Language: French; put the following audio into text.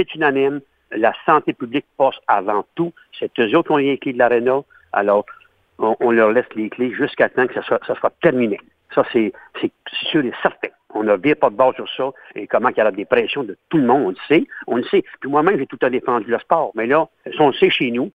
c'est unanime. La santé publique passe avant tout. C'est eux autres qui ont les clés de l'aréna. Alors, on, leur laisse les clés jusqu'à temps que ça soit, terminé. Ça, c'est sûr et certain. On n'a bien pas de base sur ça. Et comment il y a des pressions de tout le monde, on le sait. On le sait. Puis moi-même, j'ai tout à défendu le sport. Mais là, ça, on le sait chez nous.